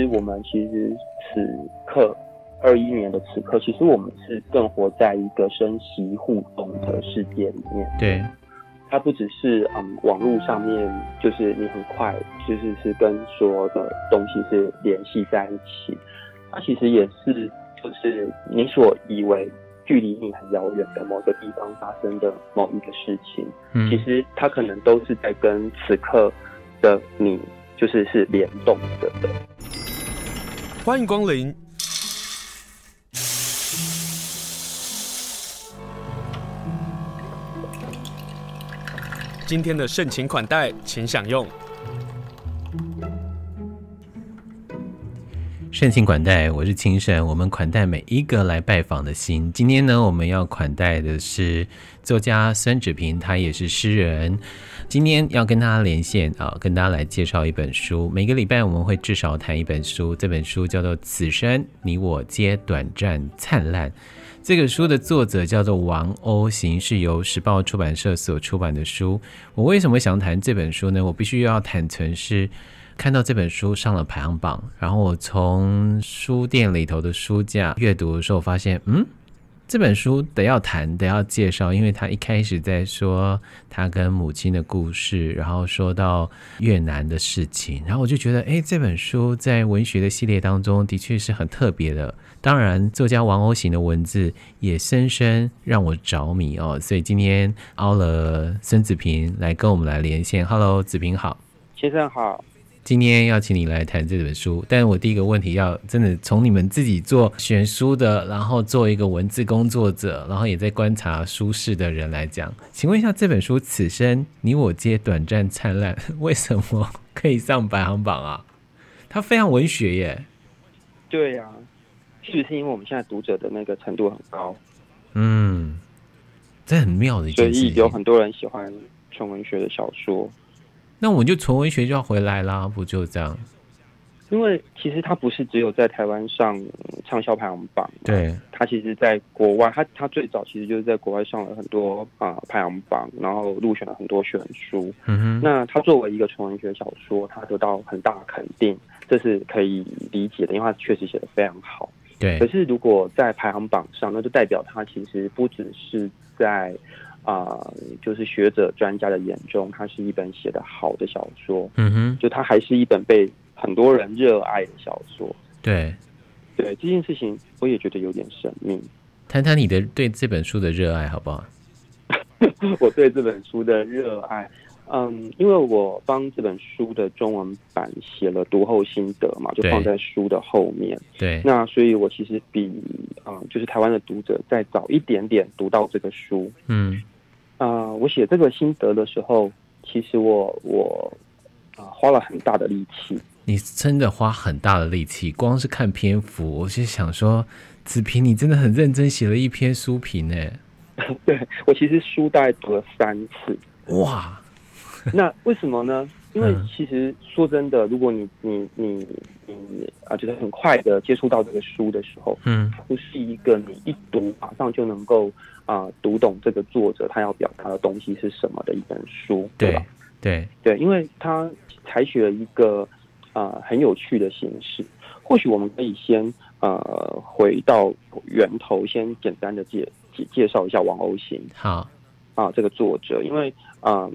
实我们其实此刻二一年的此刻，其实我们是更活在一个生息互动的世界里面。对，它不只是嗯网络上面，就是你很快就是是跟所有的东西是联系在一起，它其实也是就是你所以为。距离你很遥远的某个地方发生的某一个事情，嗯，其实它可能都是在跟此刻的你，就是是联动着的。欢迎光临，今天的盛情款待，请享用。盛情款待，我是清神。我们款待每一个来拜访的心。今天呢，我们要款待的是作家孙芷平，他也是诗人。今天要跟大家连线啊，跟大家来介绍一本书。每个礼拜我们会至少谈一本书，这本书叫做《此生你我皆短暂灿烂》。这个书的作者叫做王鸥行，是由时报出版社所出版的书。我为什么想谈这本书呢？我必须要坦诚是。看到这本书上了排行榜，然后我从书店里头的书架阅读的时候，发现，嗯，这本书得要谈，得要介绍，因为他一开始在说他跟母亲的故事，然后说到越南的事情，然后我就觉得，哎，这本书在文学的系列当中的确是很特别的。当然，作家王鸥行的文字也深深让我着迷哦，所以今天邀了孙子平来跟我们来连线。Hello，芷萍好，先生好。今天要请你来谈这本书，但是我第一个问题要真的从你们自己做选书的，然后做一个文字工作者，然后也在观察书市的人来讲，请问一下这本书《此生你我皆短暂灿烂》为什么可以上排行榜啊？它非常文学耶。对呀、啊，是不是因为我们现在读者的那个程度很高？嗯，这很妙的一件事情，所以有很多人喜欢纯文学的小说。那我们就纯文学就要回来啦，不就这样？因为其实它不是只有在台湾上畅销排行榜，对，它其实在国外，它它最早其实就是在国外上了很多啊、呃、排行榜，然后入选了很多选书。嗯哼，那它作为一个纯文学小说，它得到很大的肯定，这是可以理解的，因为它确实写的非常好。对，可是如果在排行榜上，那就代表它其实不只是在。啊、呃，就是学者专家的眼中，它是一本写的好的小说。嗯哼，就它还是一本被很多人热爱的小说。对，对这件事情，我也觉得有点神秘。谈谈你的对这本书的热爱，好不好？我对这本书的热爱。嗯，因为我帮这本书的中文版写了读后心得嘛，就放在书的后面。对，那所以我其实比嗯，就是台湾的读者再早一点点读到这个书。嗯，啊、呃，我写这个心得的时候，其实我我啊、呃、花了很大的力气。你真的花很大的力气，光是看篇幅，我就想说，子平，你真的很认真写了一篇书评呢。对，我其实书大概读了三次。哇！那为什么呢？因为其实说真的，如果你你你你啊，就是很快的接触到这个书的时候，嗯，它不是一个你一读马上就能够啊读懂这个作者他要表达的东西是什么的一本书，对吧？对对，因为他采取了一个啊很有趣的形式。或许我们可以先呃回到源头，先简单的介介介绍一下王鸥行。好。啊，这个作者，因为嗯，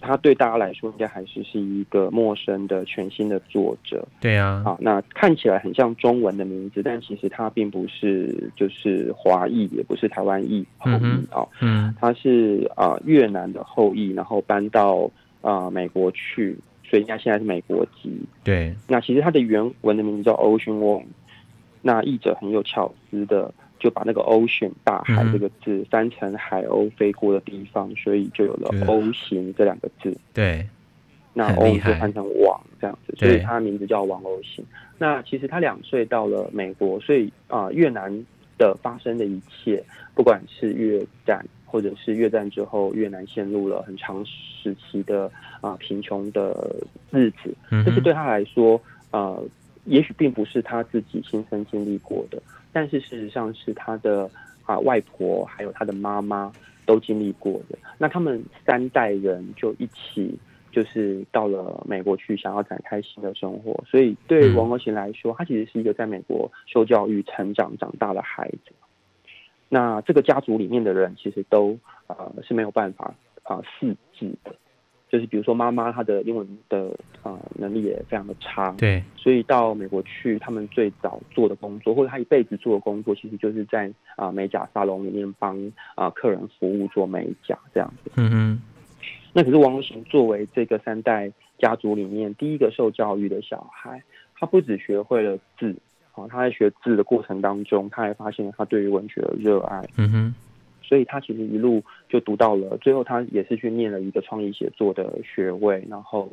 他对大家来说应该还是是一个陌生的、全新的作者。对啊，啊，那看起来很像中文的名字，但其实他并不是，就是华裔，也不是台湾裔后裔啊。嗯，他是啊越南的后裔，然后搬到啊美国去，所以应该现在是美国籍。对，那其实他的原文的名字叫 Ocean Vuong，那译者很有巧思的。就把那个 ocean 大海这个字翻成海鸥飞过的地方，所以就有了 O 型这两个字。对，那 O 就翻成王这样子，所以他名字叫王鸥型。那其实他两岁到了美国，所以啊、呃，越南的发生的一切，不管是越战，或者是越战之后越南陷入了很长时期的啊、呃、贫穷的日子，这是对他来说，呃，也许并不是他自己亲身经历过的。但是事实上是他的啊外婆还有他的妈妈都经历过的，那他们三代人就一起就是到了美国去，想要展开新的生活。所以对王国贤来说，他其实是一个在美国受教育、成长、长大的孩子。那这个家族里面的人，其实都呃是没有办法啊、呃、识字的。就是比如说，妈妈她的英文的啊、呃、能力也非常的差，对，所以到美国去，他们最早做的工作，或者他一辈子做的工作，其实就是在啊、呃、美甲沙龙里面帮啊、呃、客人服务做美甲这样子。嗯哼。那可是王欧行作为这个三代家族里面第一个受教育的小孩，他不只学会了字，啊，他在学字的过程当中，他还发现了他对于文学的热爱。嗯哼。所以他其实一路就读到了，最后他也是去念了一个创意写作的学位，然后，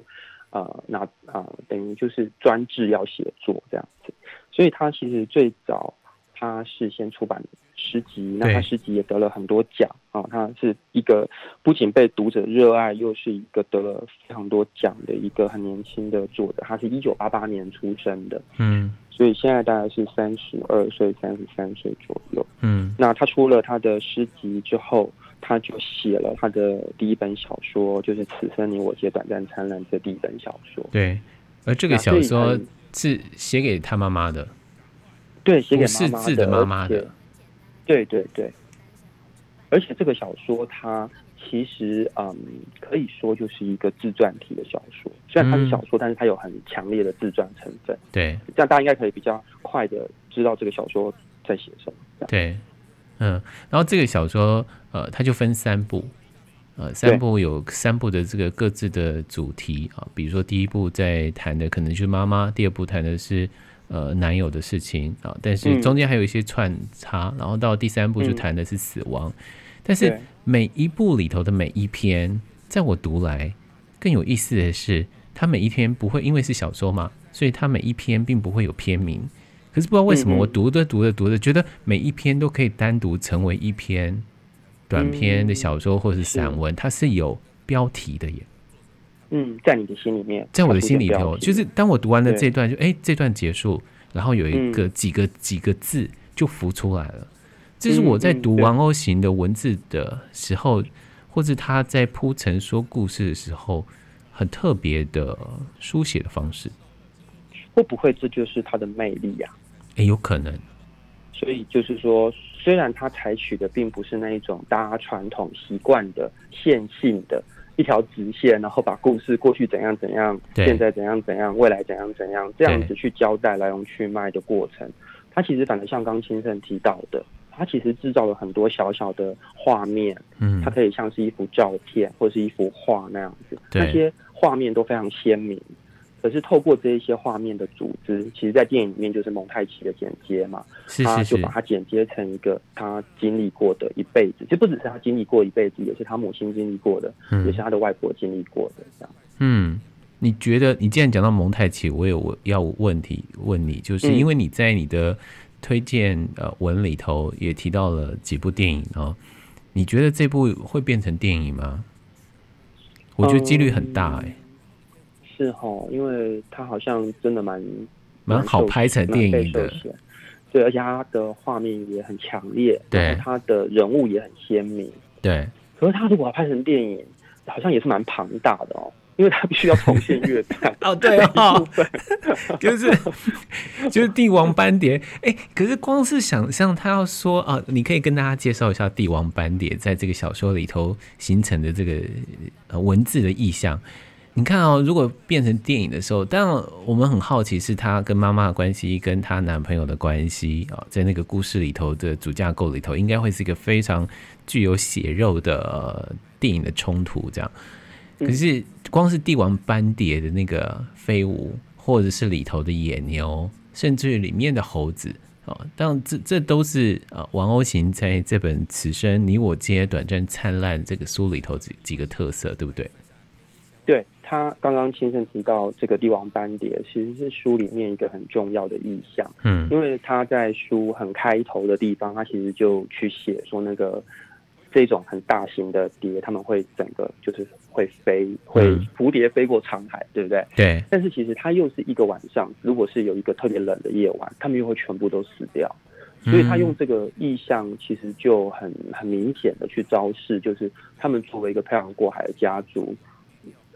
呃，那啊、呃，等于就是专制要写作这样子。所以他其实最早他是先出版诗集，那他诗集也得了很多奖啊。他是一个不仅被读者热爱，又是一个得了非常多奖的一个很年轻的作者。他是一九八八年出生的，嗯。所以现在大概是三十二岁、三十三岁左右。嗯，那他出了他的诗集之后，他就写了他的第一本小说，就是《此生你我皆短暂灿烂》这第一本小说。对，而这个小说是写给他妈妈的。对，写给妈妈的。是字的妈妈的。对对对。而且这个小说它。其实，嗯，可以说就是一个自传体的小说。虽然它是小说，嗯、但是它有很强烈的自传成分。对，这样大家应该可以比较快的知道这个小说在写什么。对，嗯，然后这个小说，呃，它就分三部，呃，三部有三部的这个各自的主题啊。比如说，第一部在谈的可能就是妈妈，第二部谈的是呃男友的事情啊，但是中间还有一些串插，嗯、然后到第三部就谈的是死亡。嗯但是每一部里头的每一篇，在我读来更有意思的是，它每一篇不会因为是小说嘛，所以它每一篇并不会有篇名。可是不知道为什么，我读着读着读着，觉得每一篇都可以单独成为一篇短篇的小说或是散文，它是有标题的耶。嗯，在你的心里面，在我的心里头，就是当我读完了这段，就哎，这段结束，然后有一个几个几个字就浮出来了。这是我在读王欧行的文字的时候，或者他在铺陈说故事的时候，很特别的书写的方式。会不会这就是他的魅力呀？哎，有可能。所以就是说，虽然他采取的并不是那一种大家传统习惯的线性的一条直线，然后把故事过去怎样怎样，现在怎样怎样，未来怎样怎样这样子去交代来龙去脉的过程，它其实反而像刚先生提到的。它其实制造了很多小小的画面，嗯，它可以像是一幅照片或者是一幅画那样子，那些画面都非常鲜明。可是透过这一些画面的组织，其实，在电影里面就是蒙太奇的剪接嘛，是是就把它剪接成一个他经历过的一辈子，其实不只是他经历过一辈子，也是他母亲经历过的，嗯，也是他的外婆经历过的这样。嗯，你觉得你既然讲到蒙太奇，我有我要问题问你，就是因为你在你的。推荐呃文里头也提到了几部电影哦，你觉得这部会变成电影吗？我觉得几率很大哎、欸嗯。是哦，因为它好像真的蛮蛮好拍成电影的，对，而且它的画面也很强烈，对，它的人物也很鲜明，对。可是它如果要拍成电影，好像也是蛮庞大的哦。因为他必须要重现乐 坛哦，对哦，就是就是帝王斑蝶，哎，可是光是想象他要说啊，你可以跟大家介绍一下帝王斑蝶在这个小说里头形成的这个呃文字的意象。你看哦，如果变成电影的时候，当然我们很好奇是她跟妈妈的关系，跟她男朋友的关系啊，在那个故事里头的主架构里头，应该会是一个非常具有血肉的，呃，电影的冲突这样。可是，光是帝王斑蝶的那个飞舞，或者是里头的野牛，甚至于里面的猴子啊，当然这这都是啊，王欧行在这本《此生你我皆短暂灿烂》这个书里头几几个特色，对不对？对，他刚刚先生提到这个帝王斑蝶，其实是书里面一个很重要的意象。嗯，因为他在书很开头的地方，他其实就去写说那个。这种很大型的蝶，他们会整个就是会飞，会蝴蝶飞过沧海，对不对？对。但是其实它又是一个晚上，如果是有一个特别冷的夜晚，他们又会全部都死掉。所以他用这个意象，其实就很很明显的去昭示，就是他们作为一个漂洋过海的家族，啊、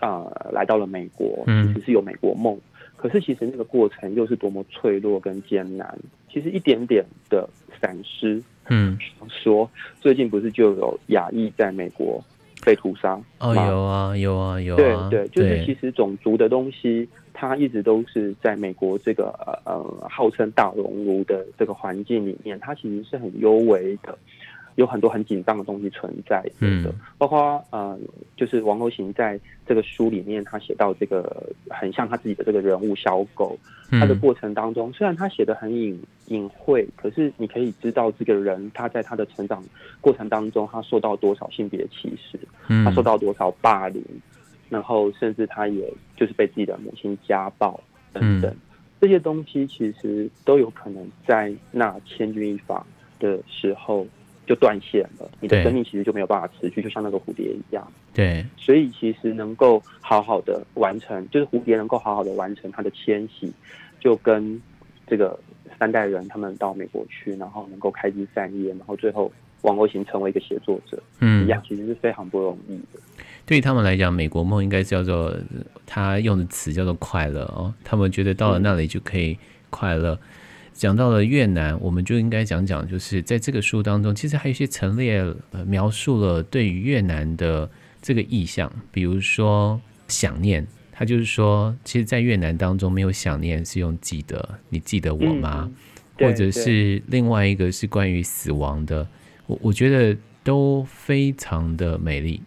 呃、来到了美国，嗯，只是有美国梦。可是其实那个过程又是多么脆弱跟艰难。其实一点点的闪失，嗯，说最近不是就有亚裔在美国被屠杀？哦，有啊，有啊，有啊。对对，就是其实种族的东西，它一直都是在美国这个呃呃号称大熔炉的这个环境里面，它其实是很幽微的。有很多很紧张的东西存在的，嗯，包括呃，就是王欧行在这个书里面，他写到这个很像他自己的这个人物小狗，他的过程当中，虽然他写的很隐隐晦，可是你可以知道这个人他在他的成长过程当中，他受到多少性别歧视，他受到多少霸凌，然后甚至他也就是被自己的母亲家暴等等，这些东西其实都有可能在那千钧一发的时候。就断线了，你的生命其实就没有办法持续，就像那个蝴蝶一样。对，所以其实能够好好的完成，就是蝴蝶能够好好的完成它的迁徙，就跟这个三代人他们到美国去，然后能够开枝散叶，然后最后王欧行成为一个写作者，嗯，一样，其实是非常不容易的。对于他们来讲，美国梦应该叫做他用的词叫做快乐哦，他们觉得到了那里就可以快乐。嗯讲到了越南，我们就应该讲讲，就是在这个书当中，其实还有一些陈列呃描述了对于越南的这个意象，比如说想念，他就是说，其实，在越南当中没有想念，是用记得，你记得我吗？嗯、或者是另外一个是关于死亡的，我我觉得都非常的美丽。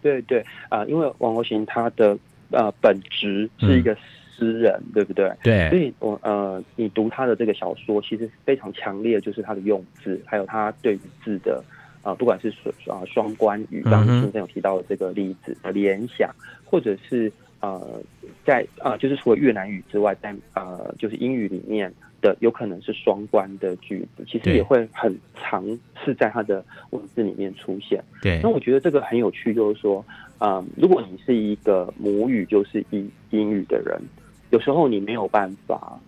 对对啊、呃，因为王国行他的呃本质是一个、嗯。诗人对不对？对，所以我呃，你读他的这个小说，其实非常强烈，就是他的用字，还有他对于字的啊、呃，不管是双啊双关语，刚刚先生有提到的这个例子的联想，或者是呃，在啊、呃，就是除了越南语之外，在呃，就是英语里面的有可能是双关的句子，其实也会很常是在他的文字里面出现。对，那我觉得这个很有趣，就是说，嗯，如果你是一个母语就是英英语的人。有时候你没有办法，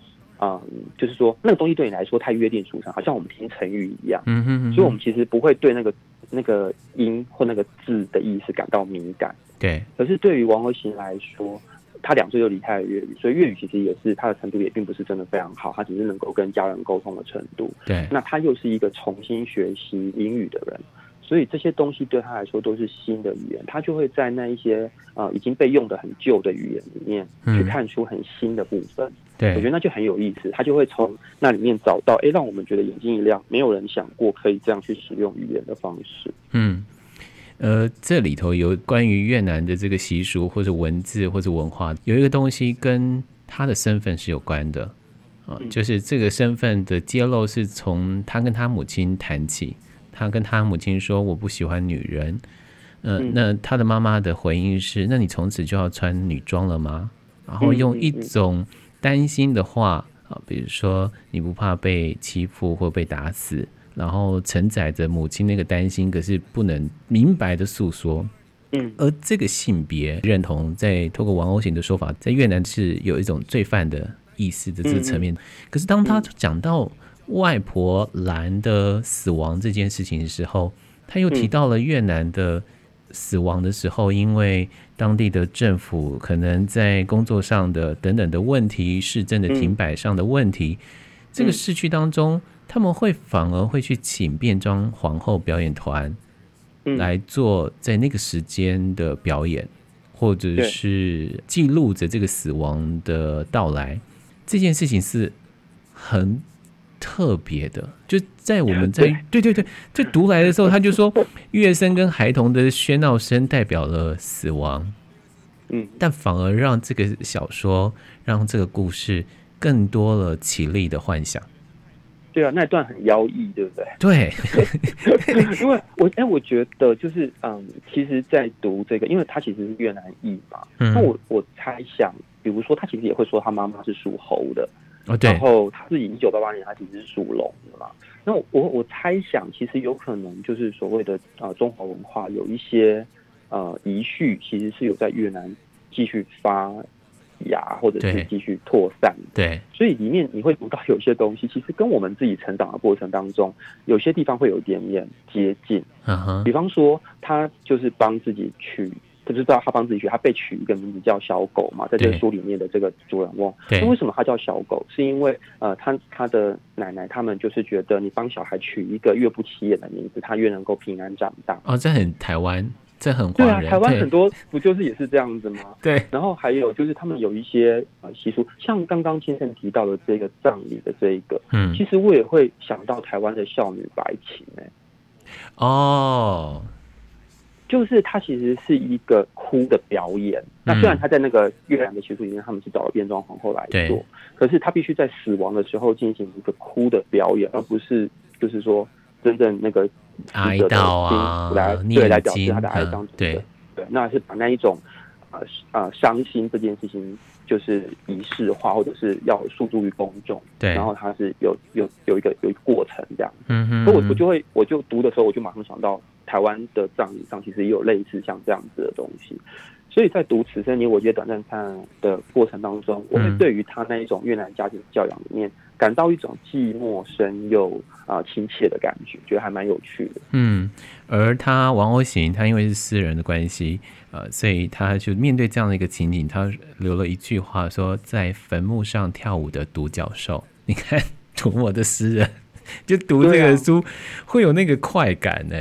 嗯，就是说那个东西对你来说太约定俗成，好像我们听成语一样，嗯哼，嗯哼，所以我们其实不会对那个那个音或那个字的意思感到敏感。对，可是对于王和行来说，他两岁就离开了粤语，所以粤语其实也是他的程度也并不是真的非常好，他只是能够跟家人沟通的程度。对，那他又是一个重新学习英语的人。所以这些东西对他来说都是新的语言，他就会在那一些呃已经被用的很旧的语言里面去看出很新的部分。对，我觉得那就很有意思，他就会从那里面找到，哎，让我们觉得眼睛一亮，没有人想过可以这样去使用语言的方式。嗯，呃，这里头有关于越南的这个习俗或者文字或者文化，有一个东西跟他的身份是有关的啊，就是这个身份的揭露是从他跟他母亲谈起。他跟他母亲说：“我不喜欢女人。呃”嗯，那他的妈妈的回应是：“那你从此就要穿女装了吗？”然后用一种担心的话啊，比如说你不怕被欺负或被打死，然后承载着母亲那个担心，可是不能明白的诉说。嗯，而这个性别认同，在透过王欧型的说法，在越南是有一种罪犯的意思的这个层面。可是当他讲到外婆兰的死亡这件事情的时候，他又提到了越南的死亡的时候，因为当地的政府可能在工作上的等等的问题，市政的停摆上的问题，这个市区当中，他们会反而会去请变装皇后表演团来做在那个时间的表演，或者是记录着这个死亡的到来。这件事情是很。特别的，就在我们 在对对对，就读来的时候，他就说 乐声跟孩童的喧闹声代表了死亡，嗯，但反而让这个小说，让这个故事更多了绮丽的幻想。对啊，那段很妖异，对不对？对，因为我哎，我觉得就是嗯，其实，在读这个，因为他其实是越南裔嘛，嗯，那我我猜想，比如说他其实也会说他妈妈是属猴的。哦，对，然后他自己一九八八年，他其实是属龙的嘛。那我我猜想，其实有可能就是所谓的啊、呃，中华文化有一些呃遗绪，其实是有在越南继续发芽，或者是继续扩散。对，所以里面你会读到有些东西，其实跟我们自己成长的过程当中，有些地方会有一点点接近。嗯哼，比方说他就是帮自己取他就知道他帮自己取，他被取一个名字叫小狗嘛，在这个书里面的这个主人翁。那为什么他叫小狗？是因为呃，他他的奶奶他们就是觉得你帮小孩取一个越不起眼的名字，他越能够平安长大。哦，这很台湾，这很对啊，台湾很多不就是也是这样子吗？对。然后还有就是他们有一些呃习俗，像刚刚先生提到的这个葬礼的这一个，嗯，其实我也会想到台湾的孝女白琴哎、欸，哦。就是他其实是一个哭的表演。嗯、那虽然他在那个越南的习俗里面，他们是找了变装皇后来做，可是他必须在死亡的时候进行一个哭的表演，而不是就是说真正那个哀悼啊，来对来表示他的哀伤。对对，那是把那一种呃呃伤心这件事情就是仪式化，或者是要诉诸于公众。对，然后他是有有有一个有一个过程这样。嗯哼，所以我我就会我就读的时候，我就马上想到。台湾的葬礼上其实也有类似像这样子的东西，所以在读《此生你我皆短暂灿烂》的过程当中，我会对于他那一种越南家庭教养里面感到一种既陌生又啊亲切的感觉，觉得还蛮有趣的。嗯，而他王欧行，他因为是私人的关系，呃，所以他就面对这样的一个情景，他留了一句话说：“在坟墓上跳舞的独角兽，你看读我的诗人，就读这个书会有那个快感呢。”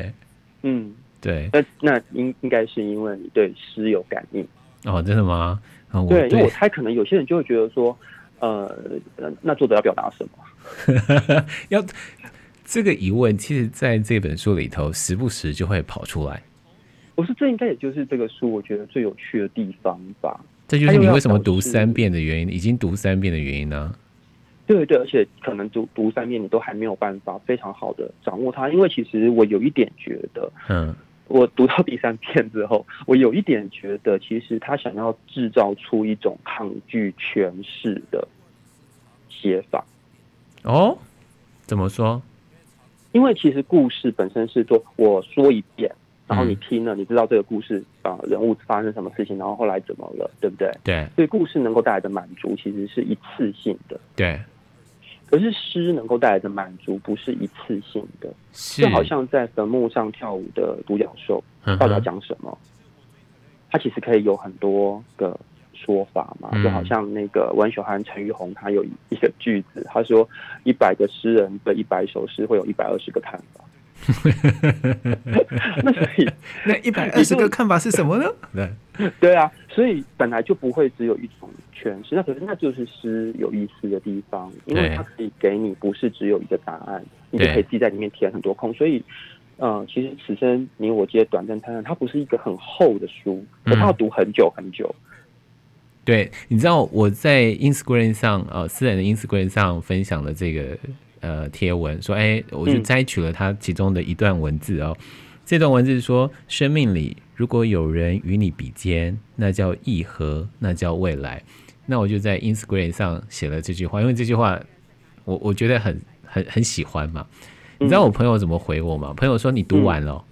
嗯，对，那那应应该是因为你对诗有感应哦，真的吗？哦、对，因为我猜可能有些人就会觉得说，呃，那作者要表达什么？要这个疑问，其实在这本书里头时不时就会跑出来。我说这应该也就是这个书我觉得最有趣的地方吧。这就是你为什么读三遍的原因，已经读三遍的原因呢？对对，而且可能读读三遍，你都还没有办法非常好的掌握它，因为其实我有一点觉得，嗯，我读到第三遍之后，我有一点觉得，其实他想要制造出一种抗拒诠释的写法。哦，怎么说？因为其实故事本身是说，我说一遍，然后你听了，你知道这个故事啊，人物发生什么事情，然后后来怎么了，对不对？对，所以故事能够带来的满足，其实是一次性的。对。可是诗能够带来的满足不是一次性的，就好像在坟墓上跳舞的独角兽，到底要讲什么？它其实可以有很多个说法嘛，就好像那个文学涵陈玉红，他有一个句子，他说：“一百个诗人的一百首诗，会有一百二十个看法。” 那所以，那一百二十个看法是什么呢？对 对啊，所以本来就不会只有一种诠释。那可是那就是诗有意思的地方，因为它可以给你不是只有一个答案，你就可以自己在里面填很多空。所以，呃，其实此生你我皆短暂灿烂，它不是一个很厚的书，它要读很久很久。嗯、对，你知道我在 Instagram 上，呃，私人的 Instagram 上分享了这个。呃，贴文说，哎、欸，我就摘取了它其中的一段文字哦。嗯、这段文字说，生命里如果有人与你比肩，那叫义和，那叫未来。那我就在 Instagram 上写了这句话，因为这句话我我觉得很很很喜欢嘛。你知道我朋友怎么回我吗？朋友说你读完了，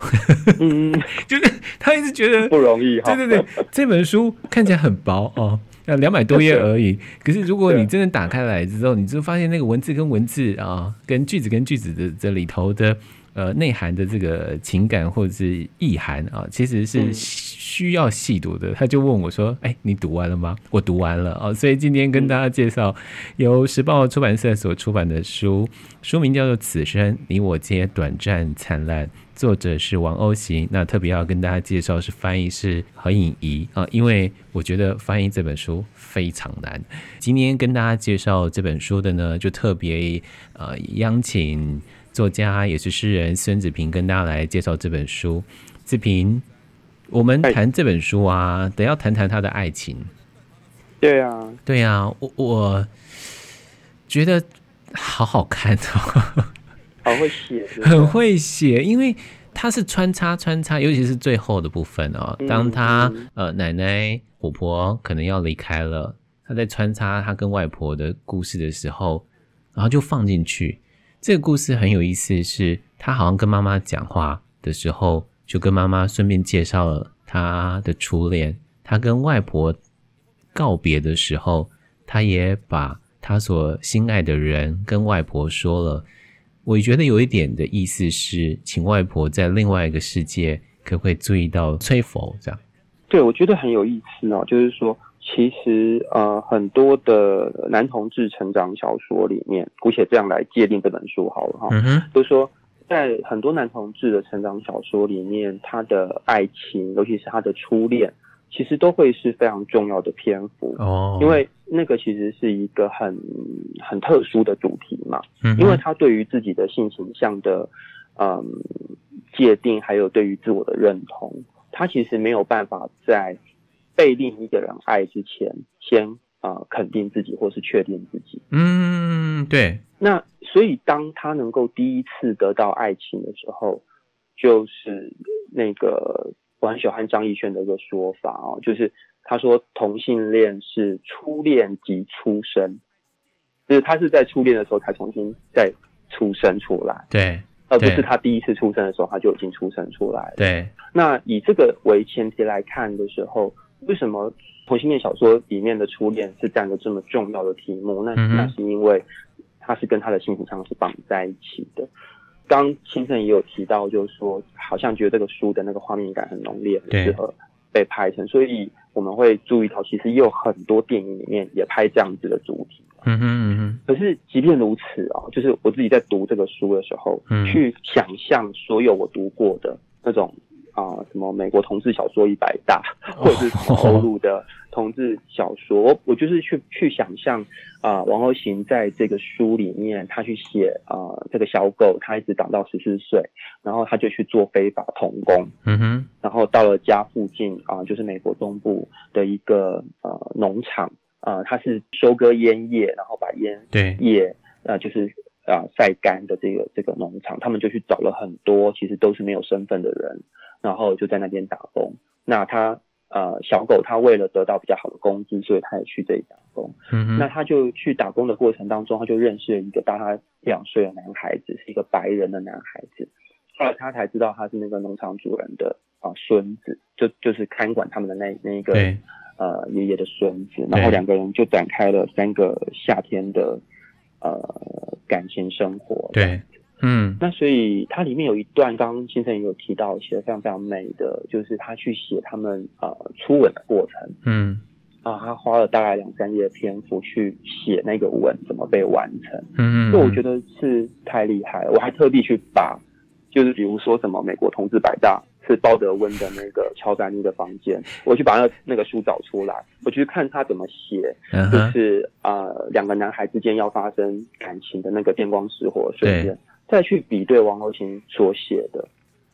嗯，就是他一直觉得 不容易。对对对，这本书看起来很薄哦。要两百多页而已，可是如果你真的打开来之后，你就发现那个文字跟文字啊，跟句子跟句子的这里头的呃内涵的这个情感或者是意涵啊，其实是需要细读的。他就问我说：“哎，你读完了吗？”我读完了啊，所以今天跟大家介绍由时报出版社所出版的书，书名叫做《此生你我皆短暂灿烂》。作者是王欧行，那特别要跟大家介绍是翻译是何颖仪啊，因为我觉得翻译这本书非常难。今天跟大家介绍这本书的呢，就特别呃邀请作家也是诗人孙子平跟大家来介绍这本书。子平，我们谈这本书啊，得要谈谈他的爱情。对啊，对啊，我我觉得好好看哦。好会写，很会写，因为他是穿插穿插，尤其是最后的部分哦。当他呃奶奶婆婆可能要离开了，他在穿插他跟外婆的故事的时候，然后就放进去。这个故事很有意思，是他好像跟妈妈讲话的时候，就跟妈妈顺便介绍了他的初恋。他跟外婆告别的时候，他也把他所心爱的人跟外婆说了。我觉得有一点的意思是，请外婆在另外一个世界，可不可以注意到崔佛这样？对，我觉得很有意思哦，就是说，其实呃，很多的男同志成长小说里面，姑且这样来界定这本书好了哈，嗯哼，就是说，在很多男同志的成长小说里面，他的爱情，尤其是他的初恋，其实都会是非常重要的篇幅。哦，因为那个其实是一个很很特殊的主题嘛，嗯，因为他对于自己的性形象的嗯界定，还有对于自我的认同。他其实没有办法在被另一个人爱之前，先啊、呃、肯定自己或是确定自己。嗯，对。那所以当他能够第一次得到爱情的时候，就是那个我很喜欢张艺轩的一个说法哦，就是他说同性恋是初恋即出生，就是他是在初恋的时候才重新再出生出来。对。而不是他第一次出生的时候，他就已经出生出来了。对。那以这个为前提来看的时候，为什么同性恋小说里面的初恋是占个这么重要的题目？那那是因为他是跟他的性取向是绑在一起的。刚清盛也有提到，就是说好像觉得这个书的那个画面感很浓烈，很适合被拍成，所以我们会注意到，其实也有很多电影里面也拍这样子的主题。嗯哼嗯哼，可是即便如此啊，就是我自己在读这个书的时候，嗯，去想象所有我读过的那种啊、呃，什么美国同志小说一百大，或者是欧陆的同志小说，我我就是去去想象啊、呃，王后行在这个书里面，他去写啊、呃，这个小狗，他一直长到十四岁，然后他就去做非法童工，嗯哼，然后到了家附近啊、呃，就是美国东部的一个呃农场。啊、呃，他是收割烟叶，然后把烟叶呃，就是啊晒干的这个这个农场，他们就去找了很多其实都是没有身份的人，然后就在那边打工。那他呃小狗，他为了得到比较好的工资，所以他也去这里打工。嗯，那他就去打工的过程当中，他就认识了一个大他两岁的男孩子，是一个白人的男孩子。后来他才知道他是那个农场主人的啊孙子，就就是看管他们的那那一个。呃，爷爷的孙子，然后两个人就展开了三个夏天的呃感情生活。对，嗯，那所以它里面有一段，刚刚先生也有提到，写的非常非常美的，就是他去写他们呃初吻的过程。嗯，啊，他花了大概两三页的篇幅去写那个吻怎么被完成。嗯，就我觉得是太厉害了，我还特地去把，就是比如说什么美国同志百大。是鲍德温的那个乔丹尼的房间，我去把那那个书找出来，我去看他怎么写，uh -huh. 就是呃两个男孩之间要发生感情的那个电光石火的瞬间，再去比对王侯琴所写的，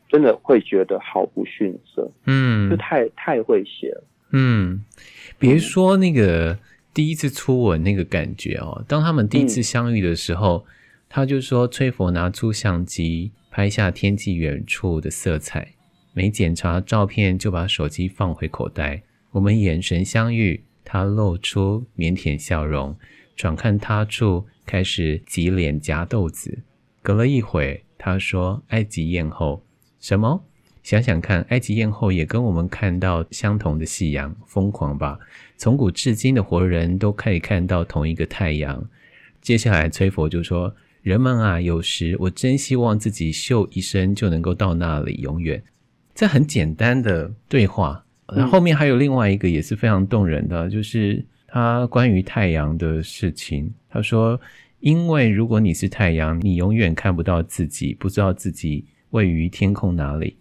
真的会觉得毫不逊色，嗯，就太太会写了，嗯，别说那个第一次初吻那个感觉哦，当他们第一次相遇的时候，嗯、他就说崔佛拿出相机拍下天际远处的色彩。没检查照片就把手机放回口袋，我们眼神相遇，他露出腼腆笑容，转看他处开始挤脸夹豆子。隔了一会，他说：“埃及艳后，什么？想想看，埃及艳后也跟我们看到相同的夕阳，疯狂吧？从古至今的活人都可以看到同一个太阳。”接下来，崔佛就说：“人们啊，有时我真希望自己秀一生就能够到那里，永远。”这很简单的对话，然后面还有另外一个也是非常动人的，就是他关于太阳的事情。他说：“因为如果你是太阳，你永远看不到自己，不知道自己位于天空哪里。”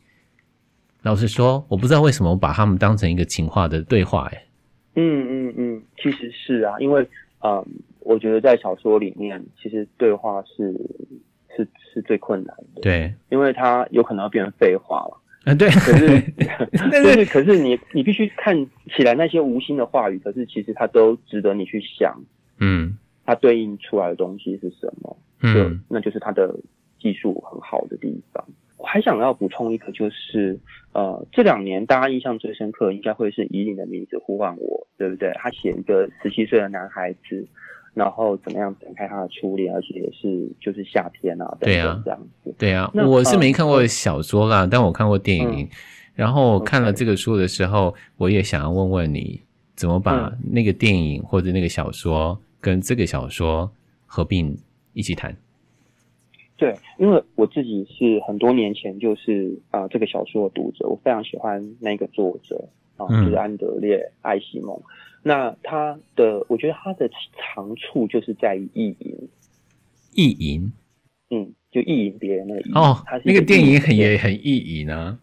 老实说，我不知道为什么我把他们当成一个情话的对话。哎，嗯嗯嗯，其实是啊，因为嗯，我觉得在小说里面，其实对话是是是最困难的。对，因为它有可能要变成废话了。嗯，对，可是，但是，可是你，你必须看起来那些无心的话语，可是其实它都值得你去想，嗯，它对应出来的东西是什么？嗯，那就是它的技术很好的地方。我还想要补充一个，就是呃，这两年大家印象最深刻，应该会是以你的名字呼唤我，对不对？他写一个十七岁的男孩子。然后怎么样展开他的初恋，而且也是就是夏天啊，对啊，这样子，对啊。我是没看过小说啦，嗯、但我看过电影、嗯。然后看了这个书的时候、嗯，我也想要问问你，怎么把那个电影或者那个小说跟这个小说合并一起谈？对，因为我自己是很多年前就是啊、呃、这个小说的读者，我非常喜欢那个作者。啊，就是安德烈·艾西蒙。那他的，我觉得他的长处就是在于意淫。意淫，嗯，就意淫别人的意哦。他那个电影很也很意淫啊。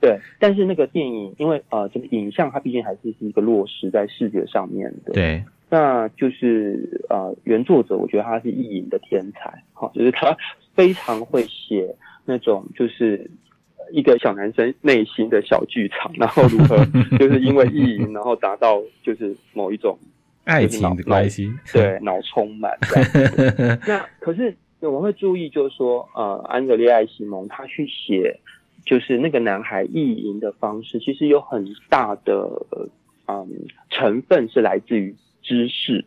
对，但是那个电影，因为呃，这个影像它毕竟还是是一个落实在视觉上面的。对，那就是呃，原作者我觉得他是意淫的天才，哈，就是他非常会写那种就是一个小男生内心的小剧场，然后如何 就是因为意淫，然后达到就是某一种爱情的关系，对，脑充满。那可是我会注意，就是说呃，安德烈·艾西蒙他去写。就是那个男孩意淫的方式，其实有很大的嗯成分是来自于知识，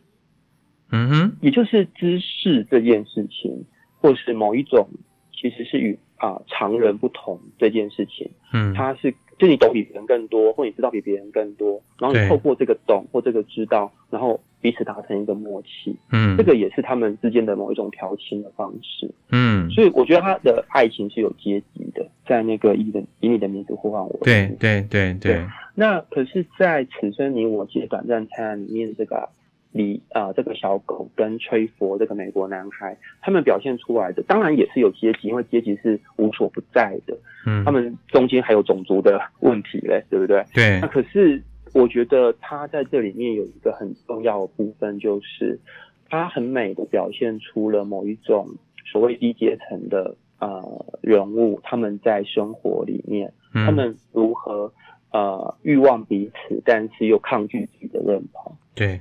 嗯哼，也就是知识这件事情，或是某一种其实是与啊、呃、常人不同这件事情，嗯，他是。就你懂比别人更多，或你知道比别人更多，然后你透过这个懂或这个知道，然后彼此达成一个默契。嗯，这个也是他们之间的某一种调情的方式。嗯，所以我觉得他的爱情是有阶级的，在那个以的以你的名字呼唤我。对对对对，对。那可是，在此生你我皆短暂灿烂里面，这个。李啊、呃，这个小狗跟吹佛这个美国男孩，他们表现出来的当然也是有阶级，因为阶级是无所不在的。嗯，他们中间还有种族的问题嘞，对不对？对。那可是我觉得他在这里面有一个很重要的部分，就是他很美的表现出了某一种所谓低阶层的呃人物，他们在生活里面，嗯、他们如何呃欲望彼此，但是又抗拒自己的认同。对。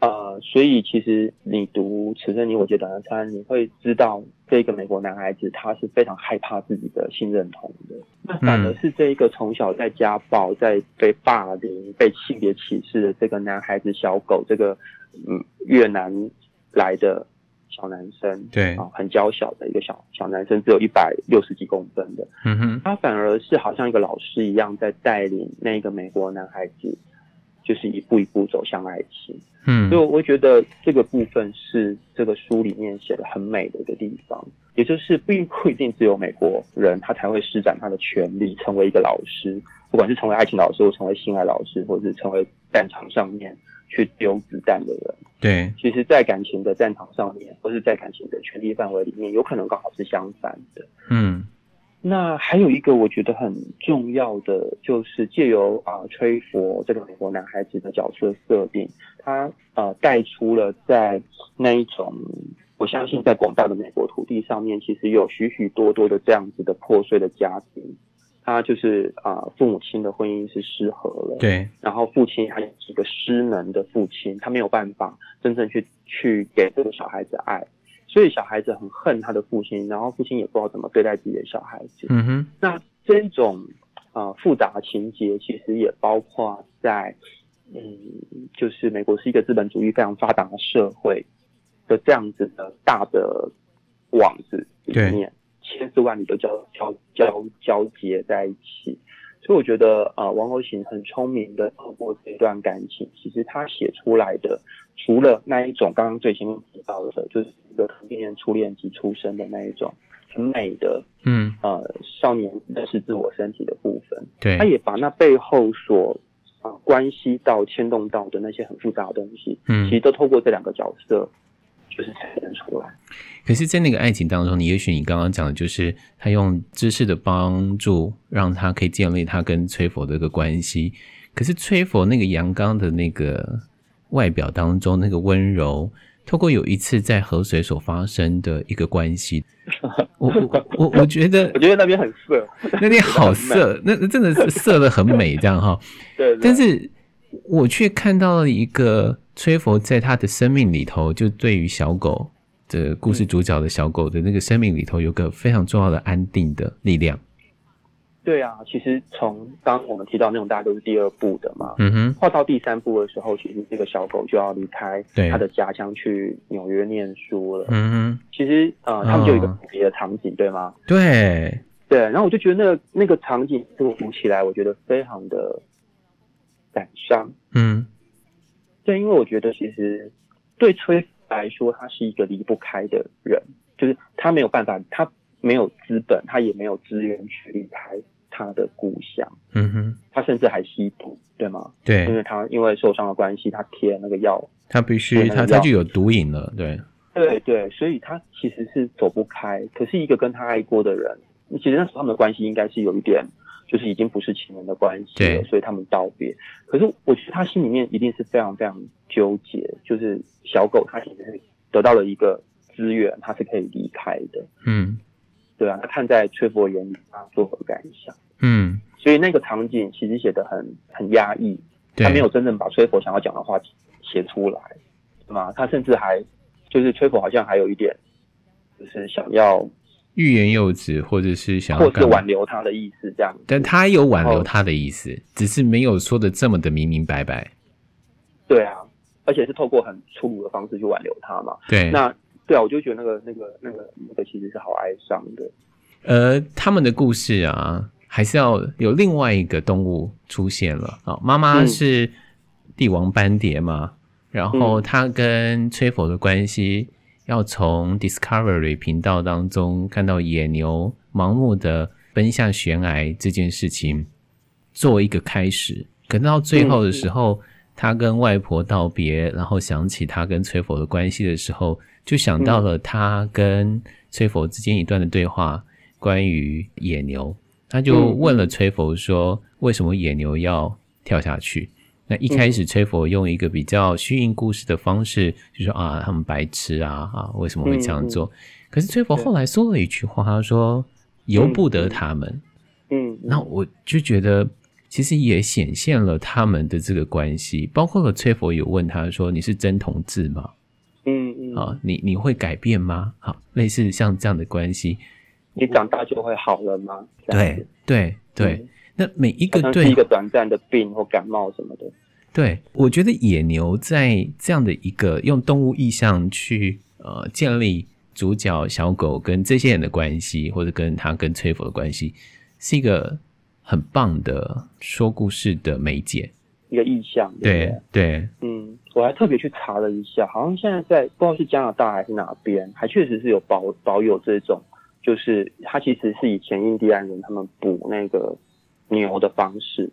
呃，所以其实你读《此生你我皆短暂灿烂》，你会知道这个美国男孩子他是非常害怕自己的性认同的。那反而是这一个从小在家暴、在被霸凌、被性别歧视的这个男孩子小狗，这个嗯越南来的小男生，对啊，很娇小的一个小小男生，只有一百六十几公分的，嗯哼，他反而是好像一个老师一样，在带领那个美国男孩子。就是一步一步走向爱情，嗯，所以我觉得这个部分是这个书里面写的很美的一个地方，也就是并不一定只有美国人他才会施展他的权利成为一个老师，不管是成为爱情老师，或成为性爱老师，或者是成为战场上面去丢子弹的人，对，其实，在感情的战场上面，或是在感情的权利范围里面，有可能刚好是相反的，嗯。那还有一个我觉得很重要的，就是借由啊吹佛这个美国男孩子的角色设定，他呃带出了在那一种，我相信在广大的美国土地上面，其实有许许多多的这样子的破碎的家庭，他就是啊父母亲的婚姻是失和了，对，然后父亲还有几个失能的父亲，他没有办法真正去去给这个小孩子爱。所以小孩子很恨他的父亲，然后父亲也不知道怎么对待自己的小孩子。嗯哼，那这种呃复杂的情节，其实也包括在嗯，就是美国是一个资本主义非常发达的社会的这样子的大的网子里面，千丝万缕都交交交交结在一起。所以我觉得，呃，王侯行很聪明的透过这段感情，其实他写出来的，除了那一种刚刚最前面提到的，就是一个同性恋初恋及出生的那一种很美的，嗯，呃，少年认识自我身体的部分，对，他也把那背后所啊、呃、关系到牵动到的那些很复杂的东西，嗯，其实都透过这两个角色。就是才能出来。可是，在那个爱情当中，你也许你刚刚讲的就是他用知识的帮助，让他可以建立他跟崔佛的一个关系。可是，崔佛那个阳刚的那个外表当中，那个温柔，透过有一次在河水所发生的一个关系，我我我我觉得，我觉得那边很色，那边好色，那真的是色的很美，这样哈。对，但是我却看到了一个。崔佛在他的生命里头，就对于小狗的故事主角的小狗的那个生命里头，有个非常重要的安定的力量。对啊，其实从刚我们提到那种，大家都是第二部的嘛。嗯哼。画到第三部的时候，其实这个小狗就要离开他的家乡去纽约念书了。嗯哼。其实呃，他们就有一个别的场景，哦，对吗？对。对，然后我就觉得那个那个场景，我读起来，我觉得非常的感伤。嗯。对，因为我觉得其实对崔来说，他是一个离不开的人，就是他没有办法，他没有资本，他也没有资源去离开他的故乡。嗯哼，他甚至还吸毒，对吗？对，因为他因为受伤的关系，他贴那个药，他必须他他就有毒瘾了，对。对对，所以他其实是走不开。可是一个跟他爱过的人，其实那时候他们的关系应该是有一点，就是已经不是情人的关系了，所以他们道别。可是我觉得他心里面一定是非常非常纠结，就是小狗他其实是得到了一个资源，他是可以离开的。嗯，对啊，他看在崔佛眼里，他作何感想？嗯，所以那个场景其实写得很很压抑，他没有真正把崔佛想要讲的话写出来，对吗？他甚至还。就是崔佛好像还有一点，就是想要欲言又止，或者是想要或是挽留他的意思，这样。但他有挽留他的意思，只是没有说的这么的明明白白。对啊，而且是透过很粗鲁的方式去挽留他嘛。对，那对啊，我就觉得那个、那个、那个、那个其实是好哀伤的。呃，他们的故事啊，还是要有另外一个动物出现了啊。妈妈是帝王斑蝶嘛。嗯然后他跟崔佛的关系，要从 Discovery 频道当中看到野牛盲目的奔向悬崖这件事情，做一个开始。可能到最后的时候，他跟外婆道别，然后想起他跟崔佛的关系的时候，就想到了他跟崔佛之间一段的对话，关于野牛。他就问了崔佛说：“为什么野牛要跳下去？”那一开始，崔佛用一个比较虚应故事的方式，就说啊，他们白痴啊，啊，为什么会这样做？可是崔佛后来说了一句话，他说由不得他们。嗯，那我就觉得其实也显现了他们的这个关系，包括了崔佛有问他说：“你是真同志吗？”嗯嗯，啊，你你会改变吗？好，类似像这样的关系，你长大就会好了吗？对对对。那每一个对一个短暂的病或感冒什么的，对，我觉得野牛在这样的一个用动物意象去呃建立主角小狗跟这些人的关系，或者跟他跟崔佛的关系，是一个很棒的说故事的媒介，一个意象。对对，对，嗯，我还特别去查了一下，好像现在在不知道是加拿大还是哪边，还确实是有保保有这种，就是它其实是以前印第安人他们捕那个。牛的方式，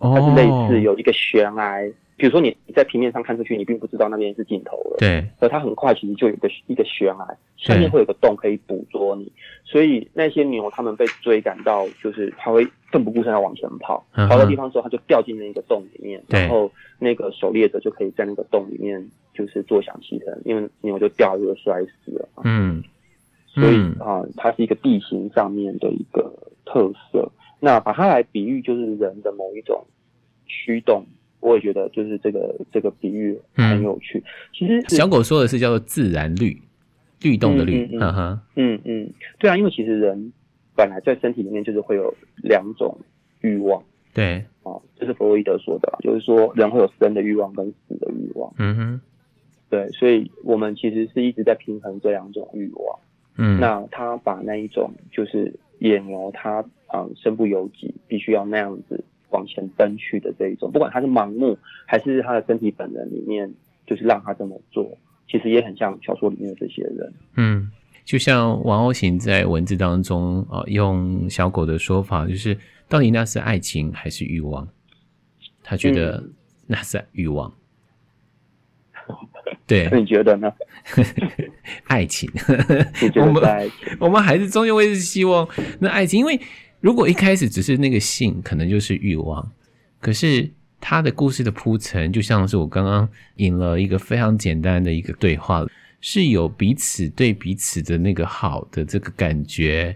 它是类似有一个悬崖，哦、比如说你你在平面上看出去，你并不知道那边是尽头了，对，而它很快其实就有一个一个悬崖，下面会有个洞可以捕捉你，所以那些牛它们被追赶到，就是它会奋不顾身要往前跑，跑到地方之后，它就掉进那个洞里面，然后那个狩猎者就可以在那个洞里面就是坐享其成，因为牛就掉入了摔死了，嗯，所以啊，它是一个地形上面的一个特色。那把它来比喻，就是人的某一种驱动，我也觉得就是这个这个比喻很有趣。嗯、其实小狗说的是叫做自然律，律动的律，嗯嗯嗯。嗯，对啊，因为其实人本来在身体里面就是会有两种欲望，对，啊，这是弗洛伊德说的，就是说人会有生的欲望跟死的欲望，嗯哼，对，所以我们其实是一直在平衡这两种欲望，嗯，那他把那一种就是野牛，它。啊、嗯，身不由己，必须要那样子往前奔去的这一种，不管他是盲目还是他的身体本能里面，就是让他这么做，其实也很像小说里面的这些人。嗯，就像王鸥行在文字当中啊、呃，用小狗的说法，就是到底那是爱情还是欲望？他觉得那是欲望。嗯、对，那你觉得呢？爱情？我们我们还是终究会是希望那爱情，因为。如果一开始只是那个性，可能就是欲望。可是他的故事的铺陈，就像是我刚刚引了一个非常简单的一个对话，是有彼此对彼此的那个好的这个感觉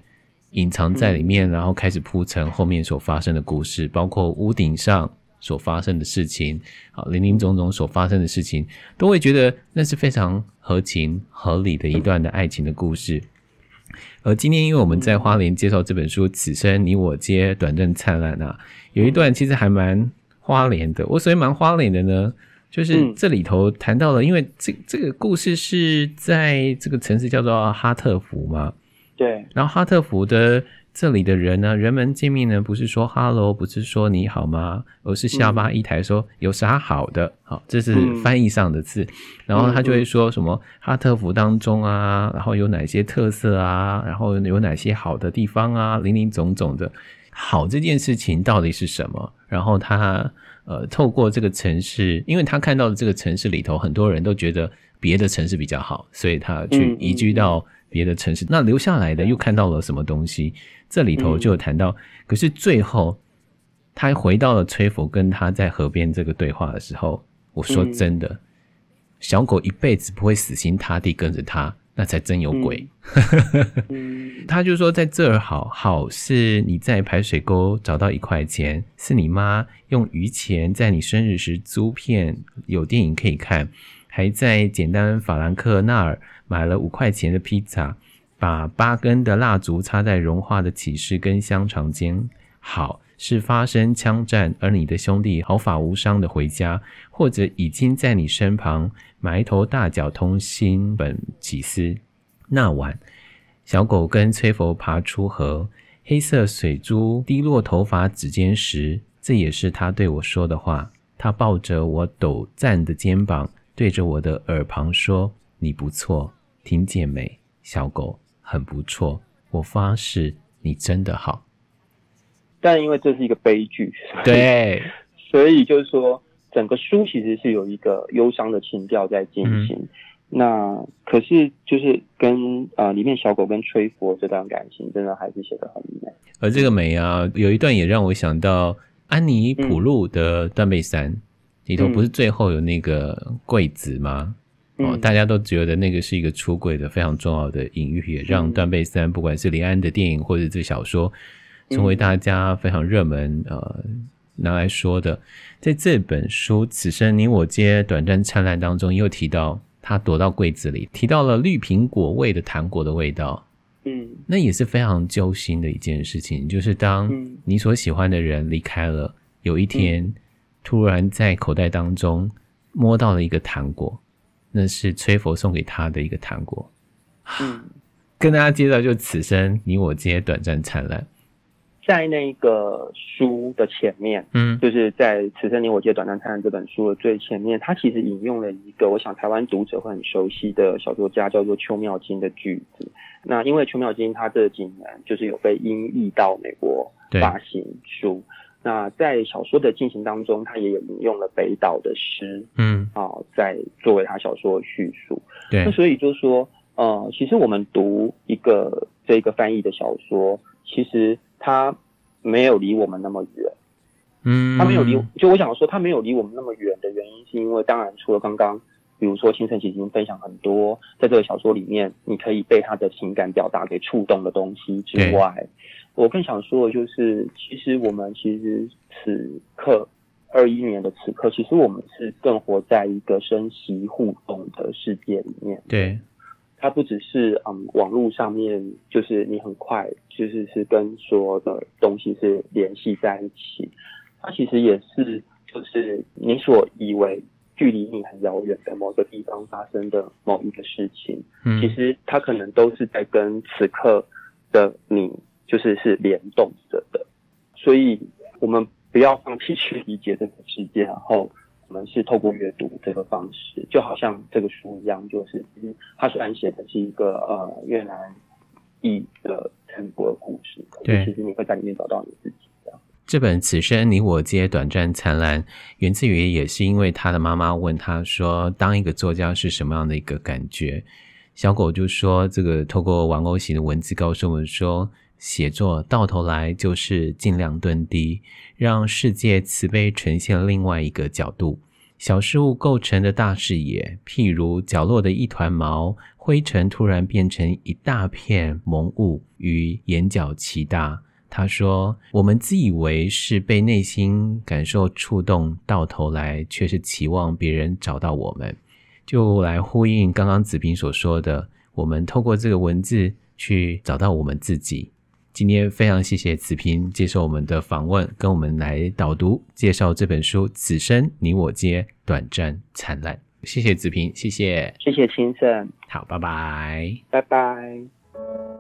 隐藏在里面，然后开始铺陈后面所发生的故事，包括屋顶上所发生的事情，啊，林林总总所发生的事情，都会觉得那是非常合情合理的一段的爱情的故事。而今天，因为我们在花莲介绍这本书《此生你我皆短暂灿烂》啊，有一段其实还蛮花莲的。我所谓蛮花莲的呢，就是这里头谈到了，因为这这个故事是在这个城市叫做哈特福嘛，对，然后哈特福的。这里的人呢，人们见面呢，不是说 “hello”，不是说“你好吗”，而是下巴一抬说“有啥好的”。好，这是翻译上的字。嗯、然后他就会说什么哈特福当中啊，然后有哪些特色啊，然后有哪些好的地方啊，林林总总的。好这件事情到底是什么？然后他呃，透过这个城市，因为他看到的这个城市里头，很多人都觉得别的城市比较好，所以他去移居到别的城市。那留下来的又看到了什么东西？这里头就有谈到，可是最后他回到了崔佛跟他在河边这个对话的时候，我说真的，小狗一辈子不会死心塌地跟着他。那才真有鬼，嗯、他就说在这儿好好是你在排水沟找到一块钱，是你妈用余钱在你生日时租片有电影可以看，还在简单法兰克那儿买了五块钱的披萨，把八根的蜡烛插在融化的起司跟香肠间。好是发生枪战，而你的兄弟毫发无伤的回家，或者已经在你身旁。埋头大脚通心本起司。那晚，小狗跟崔佛爬出河，黑色水珠滴落头发指尖时，这也是他对我说的话。他抱着我抖颤的肩膀，对着我的耳旁说：“你不错，听见没？小狗很不错。我发誓，你真的好。”但因为这是一个悲剧，对，所以就是说。整个书其实是有一个忧伤的情调在进行，嗯、那可是就是跟啊、呃、里面小狗跟吹佛这段感情，真的还是写得很美。而这个美啊，有一段也让我想到安妮普路的《断背山》嗯、里头，不是最后有那个柜子吗？嗯、哦，大家都觉得那个是一个出轨的非常重要的隐喻，也让《断背山》不管是李安的电影或者这小说，成为大家非常热门呃。拿来说的，在这本书《此生你我皆短暂灿烂》当中，又提到他躲到柜子里，提到了绿苹果味的糖果的味道。嗯，那也是非常揪心的一件事情。就是当你所喜欢的人离开了，有一天突然在口袋当中摸到了一个糖果，那是崔佛送给他的一个糖果。嗯，跟大家介绍，就《此生你我皆短暂灿烂》。在那个书的前面，嗯，就是在《此生你我皆短暂灿烂》这本书的最前面，他其实引用了一个我想台湾读者会很熟悉的小说家叫做邱妙金的句子。那因为邱妙金他这几年就是有被英译到美国发行书，对那在小说的进行当中，他也有引用了北岛的诗，嗯，啊，在作为他小说的叙述。对，那所以就是说，呃，其实我们读一个这个翻译的小说，其实。他没有离我们那么远，嗯，他没有离，就我想说，他没有离我们那么远的原因，是因为当然除了刚刚，比如说清盛已经分享很多，在这个小说里面，你可以被他的情感表达给触动的东西之外，对我更想说的就是，其实我们其实此刻二一年的此刻，其实我们是更活在一个生息互动的世界里面，对。它不只是嗯，网络上面就是你很快就是是跟所有的东西是联系在一起，它其实也是就是你所以为距离你很遥远的某个地方发生的某一个事情，嗯，其实它可能都是在跟此刻的你就是是联动着的，所以我们不要放弃去理解这个世界，然后。我们是透过阅读这个方式，就好像这个书一样，就是其实它虽然写的是一个呃越南裔的成功的故事，对，其实你会在里面找到你自己。这本《此生你我皆短暂灿烂》，源自于也是因为他的妈妈问他说，当一个作家是什么样的一个感觉？小狗就说，这个透过玩偶型的文字告诉我们说。写作到头来就是尽量蹲低，让世界慈悲呈现另外一个角度。小事物构成的大视野，譬如角落的一团毛灰尘，突然变成一大片蒙雾，与眼角齐大。他说：“我们自以为是被内心感受触动，到头来却是期望别人找到我们。”就来呼应刚刚子平所说的，我们透过这个文字去找到我们自己。今天非常谢谢子平接受我们的访问，跟我们来导读介绍这本书《此生你我皆短暂灿烂》。谢谢子平，谢谢，谢谢先生。好，拜拜，拜拜。